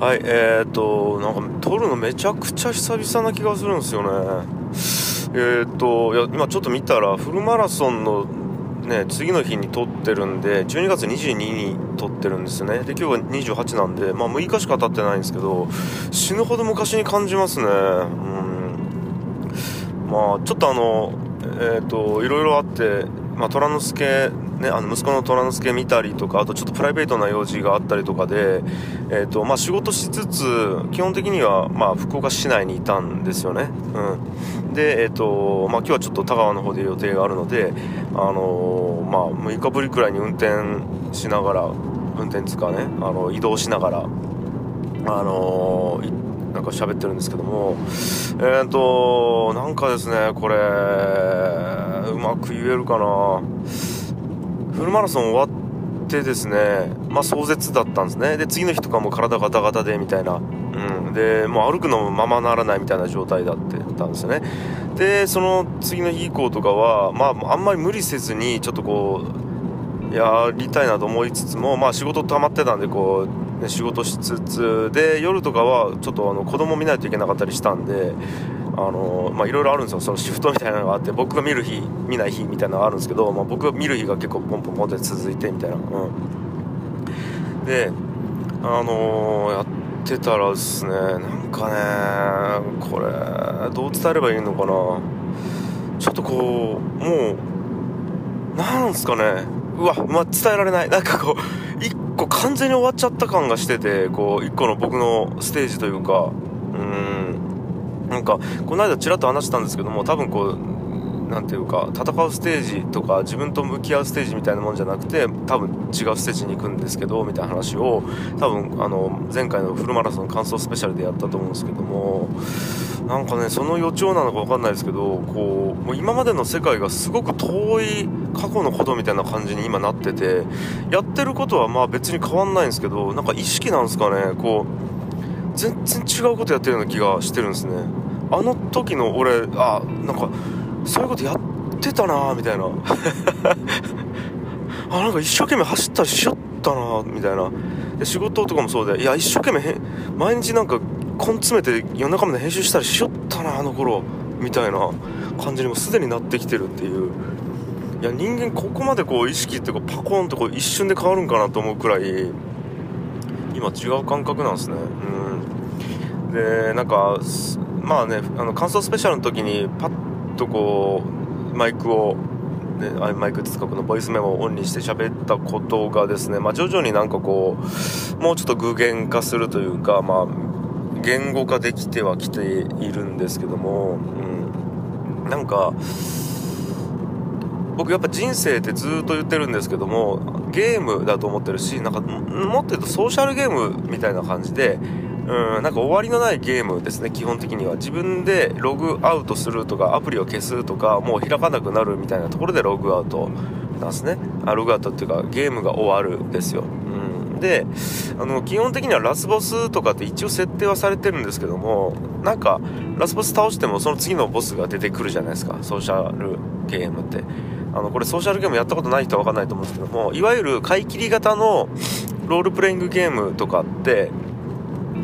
はいえー、っとなんか撮るのめちゃくちゃ久々な気がするんですよね。えー、っといや今ちょっと見たらフルマラソンのね次の日に撮ってるんで12月22日に撮ってるんですね。で今日は28なんでまあ6日しか経ってないんですけど死ぬほど昔に感じますね。うん。まあちょっとあのえー、っといろいろあってまあ、虎之助、ね、あの息子の虎之助見たりとか、あとちょっとプライベートな用事があったりとかで、えーとまあ、仕事しつつ、基本的には、まあ、福岡市内にいたんですよね。うん、で、えーとまあ、今日はちょっと田川の方で予定があるので、あのー、まあ、6日ぶりくらいに運転しながら、運転つかね、あの移動しながら、あのーなんか喋ってるんですけども、え、ー、と、なんかですね、これ、うまく言えるかな。フルマラソン終わってですね、まあ壮絶だったんですね。で、次の日とかも体ガタガタでみたいな。うん。で、もう歩くのもままならないみたいな状態だったんですよね。で、その次の日以降とかは、まあ、あんまり無理せずに、ちょっとこう、やりたいなと思いつつも、まあ仕事溜まってたんで、こう、仕事しつつで夜とかはちょっとあの子供見ないといけなかったりしたんでのまあいろいろあるんですよ。そのシフトみたいなのがあって僕が見る日見ない日みたいなのがあるんですけど、まあ、僕が見る日が結構ポンポンポンって続いてみたいな、うん、であのー、やってたらですねなんかねこれどう伝えればいいのかな。ちょっとこうもうなんすかね。うわ、まあ、伝えられない。なんかこう一個完全に終わっちゃった感がしててこう一個の僕のステージというかうん。なんかこの間ちらっと話したんですけども多分こう何ていうか戦うステージとか自分と向き合うステージみたいなもんじゃなくて多分違うステージに行くんですけどみたいな話を多分あの前回のフルマラソン感想スペシャルでやったと思うんですけどもなんかねその予兆なのか分かんないですけどこうもう今までの世界がすごく遠い過去のことみたいな感じに今なっててやってることはまあ別に変わんないんですけどなんか意識なんですかねこう全然違うことやってるような気がしてるんですね。あの時の俺あなんかそういうことやってたなみたいな。あなんか一生懸命走ったりしよったなみたいな。で仕事とかもそうでいや一生懸命毎日なんか根詰めて夜中まで編集したりしよったなあの頃みたいな感じにもすでになってきてるっていう。いや人間ここまでこう意識ってこうかパコーンとこう一瞬で変わるんかなと思うくらい今違う感覚なんですね。うん。でなんかまあねあの感想スペシャルの時にパッとこうマイクをね、マイク哲学のボイスメモをオンにして喋ったことがですね、まあ、徐々になんかこうもうちょっと具現化するというか、まあ、言語化できてはきているんですけども、うん、なんか僕やっぱ人生ってずっと言ってるんですけどもゲームだと思ってるしなんかもっと言うとソーシャルゲームみたいな感じでうん、なんか終わりのないゲームですね、基本的には。自分でログアウトするとか、アプリを消すとか、もう開かなくなるみたいなところでログアウトなんですね。あログアウトっていうか、ゲームが終わるですよ。うん、で、あの、基本的にはラスボスとかって一応設定はされてるんですけども、なんか、ラスボス倒してもその次のボスが出てくるじゃないですか、ソーシャルゲームって。あの、これソーシャルゲームやったことない人はわかんないと思うんですけども、いわゆる買い切り型のロールプレイングゲームとかって、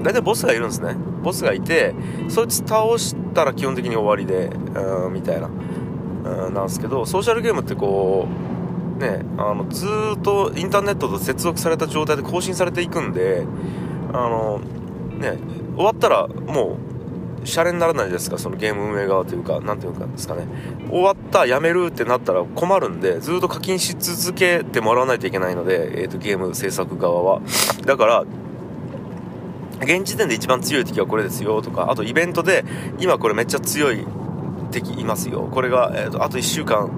大体ボスがいるんですね。ボスがいてそいつ倒したら基本的に終わりでうんみたいな。うんなんですけどソーシャルゲームってこうねあのずっとインターネットと接続された状態で更新されていくんであのね終わったらもうシャレにならないですか？そのゲーム運営側というか何ていうかですかね。終わったやめるってなったら困るんでずっと課金し続けてもらわないといけないので、えーとゲーム制作側は。だから現時点で一番強い敵はこれですよとか、あとイベントで、今これめっちゃ強い敵いますよ。これが、えーと、あと1週間、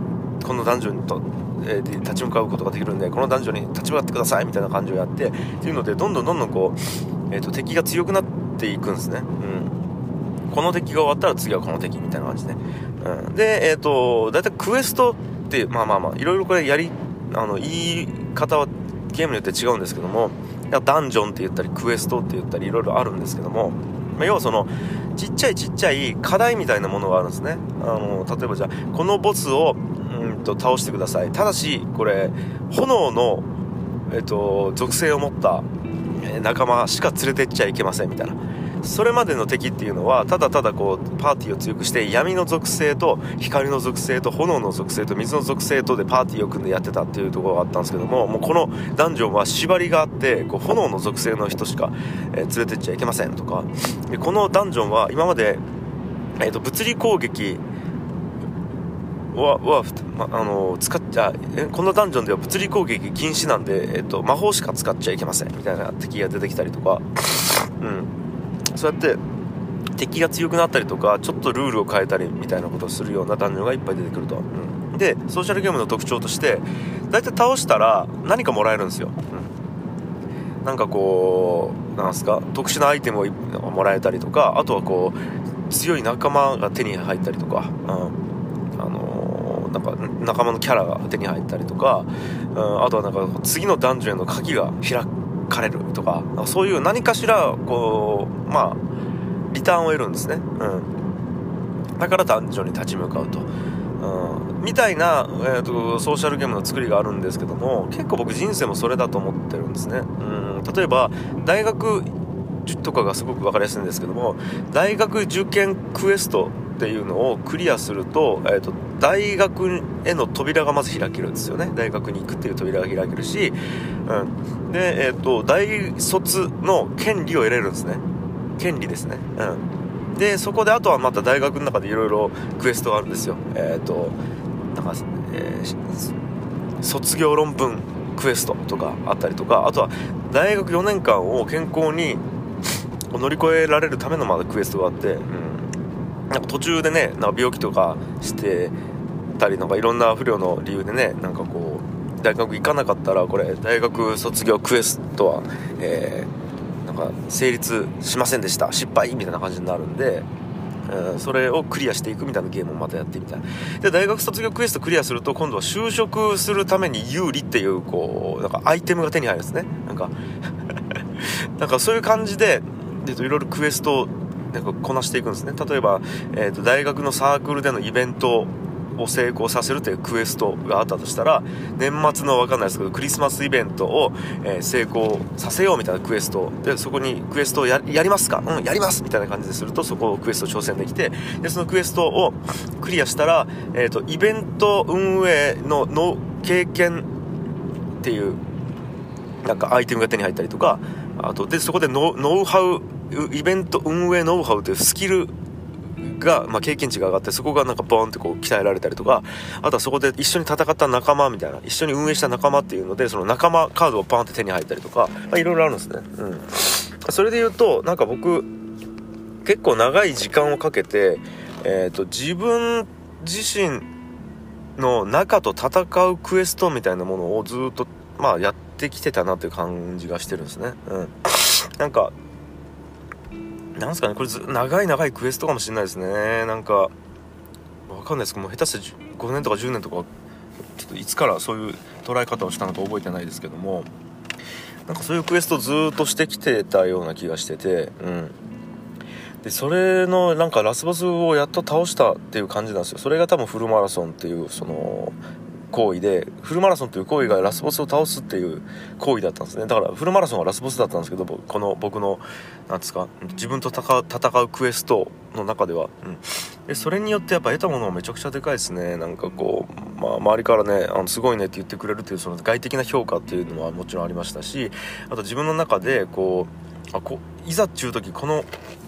このダンジョンと、えー、立ち向かうことができるんで、このダンジョンに立ち向かってくださいみたいな感じをやって、っていうので、どんどんどんどんこう、えーと、敵が強くなっていくんですね。うん。この敵が終わったら次はこの敵みたいな感じで。うん。で、えっ、ー、と、だいたいクエストって、まあまあまあ、いろいろこれやり、あの、言い方はゲームによって違うんですけども、ダンジョンって言ったりクエストって言ったりいろいろあるんですけども、まあ、要はそのちっちゃいちっちゃい課題みたいなものがあるんですね。あの例えばじゃあこのボスをうんと倒してください。ただしこれ炎の、えっと、属性を持った、仲間しか連れてっちゃいけませんみたいな。それまでの敵っていうのはただただこうパーティーを強くして闇の属性と光の属性と炎の属性と水の属性とでパーティーを組んでやってたっていうところがあったんですけどももうこのダンジョンは縛りがあってこう炎の属性の人しか、え連れてっちゃいけませんとか。でこのダンジョンは今まで、えー、と物理攻撃はは、ま、あの使っちゃこのダンジョンでは物理攻撃禁止なんで、えっと、魔法しか使っちゃいけませんみたいな敵が出てきたりとか、うん、そうやって敵が強くなったりとかちょっとルールを変えたりみたいなことをするようなダンジョンがいっぱい出てくると、うん、でソーシャルゲームの特徴として大体倒したら何かもらえるんですよ、うん、なんかこうなんすか？特殊なアイテムをもらえたりとかあとはこう強い仲間が手に入ったりとか、うん、あのー、なんか仲間のキャラが手に入ったりとか、うん、あとはなんか次のダンジョンへの鍵が開く。かれるとかそういう何かしらこうまあリターンを得るんですね、うん、だから男女に立ち向かうと、うん、みたいな、えーと、ソーシャルゲームの作りがあるんですけども結構僕人生もそれだと思ってるんですね、うん、例えば大学とかがすごく分かりやすいんですけども大学受験クエストっていうのをクリアすると,、えーと、大学への扉がまず開けるんですよね。大学に行くっていう扉が開けるし、うん、で、えーと、大卒の権利を得れるんですね。権利ですね。うん。でそこであとはまた大学の中でいろいろクエストがあるんですよ。えっ、ー、となんか、えー、卒業論文クエストとかあったりとかあとは大学4年間を健康に乗り越えられるためのまだクエストがあって、うん。なんか途中でねなんか病気とかしてたりなんかいろんな不良の理由でねなんかこう大学行かなかったらこれ大学卒業クエストは、えー、なんか成立しませんでした。失敗みたいな感じになるんで、え、それをクリアしていくみたいなゲームをまたやってみたい。で大学卒業クエストクリアすると今度は就職するために有利っていうこうなんかアイテムが手に入るんですね。なんか なんかそういう感じでいろいろクエストでこなしていくんですね。例えば、えーと、大学のサークルでのイベントを成功させるというクエストがあったとしたら年末の分かんないですけどクリスマスイベントを、えー、成功させようみたいなクエストでそこにクエストをやりますか？うんやります！みたいな感じでするとそこをクエスト挑戦できてでそのクエストをクリアしたら、えーと、イベント運営のの経験っていうなんかアイテムが手に入ったりとかあとでそこでノウハウイベント運営ノウハウというスキルが、まあ、経験値が上がってそこがなんかボーンってこう鍛えられたりとかあとはそこで一緒に戦った仲間みたいな一緒に運営した仲間っていうのでその仲間カードをバーンって手に入ったりとかいろいろあるんですね。うん。それで言うとなんか僕結構長い時間をかけて、えーと、自分自身の中と戦うクエストみたいなものをずっとまあやってきてたなという感じがしてるんですね。うん。なんかなんすかねこれ長い長いクエストかもしれないですね。なんかわかんないですけども下手して5年とか10年とかちょっといつからそういう捉え方をしたのか覚えてないですけどもなんかそういうクエストずっとしてきてたような気がしててうん。でそれのなんかラスボスをやっと倒したっていう感じなんですよ。それが多分フルマラソンっていうその行為でフルマラソンという行為がラスボスを倒すっていう行為だったんですね。だからフルマラソンはラスボスだったんですけどこの僕の何ですか自分と戦うクエストの中では、うん、でそれによってやっぱ得たものはめちゃくちゃでかいですね。なんかこう、まあ、周りからねあのすごいねって言ってくれるっていうその外的な評価っていうのはもちろんありましたしあと自分の中でこうあこいざっちゅう時この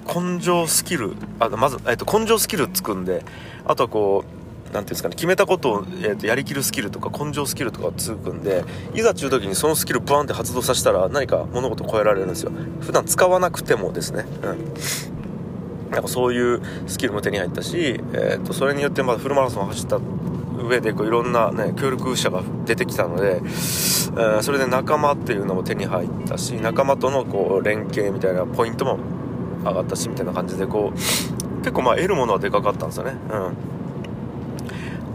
根性スキルあまず、えっと、根性スキルつくんであとはこう何ていうんですかね決めたことを、えーと、やりきるスキルとか根性スキルとかがつくんでいざちゅう時にそのスキルバーンって発動させたら何か物事を超えられるんですよ。普段使わなくてもですね。うん。なんかそういうスキルも手に入ったし、えーと、それによってまあフルマラソンを走った上でこういろんな、ね、協力者が出てきたので、えー、それで仲間っていうのも手に入ったし仲間とのこう連携みたいなポイントも上がったしみたいな感じでこう結構まあ得るものはでかかったんですよね。うん。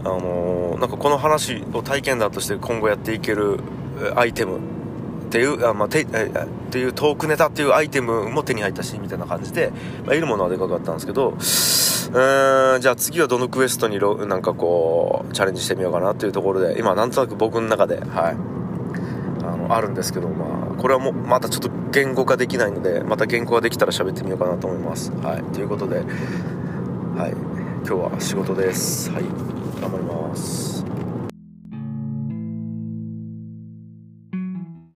あのー、なんかこの話を体験談として今後やっていけるアイテムっていうあ、まあ、てっていうトークネタっていうアイテムも手に入ったしみたいな感じで、まあ、いるものはでかかったんですけどうーんじゃあ次はどのクエストになんかこうチャレンジしてみようかなっていうところで今なんとなく僕の中ではい。あのあるんですけどまあこれはもうまたちょっと言語化できないのでまた言語化できたら喋ってみようかなと思います。はい。ということではい。今日は仕事です。はい。頑張ります。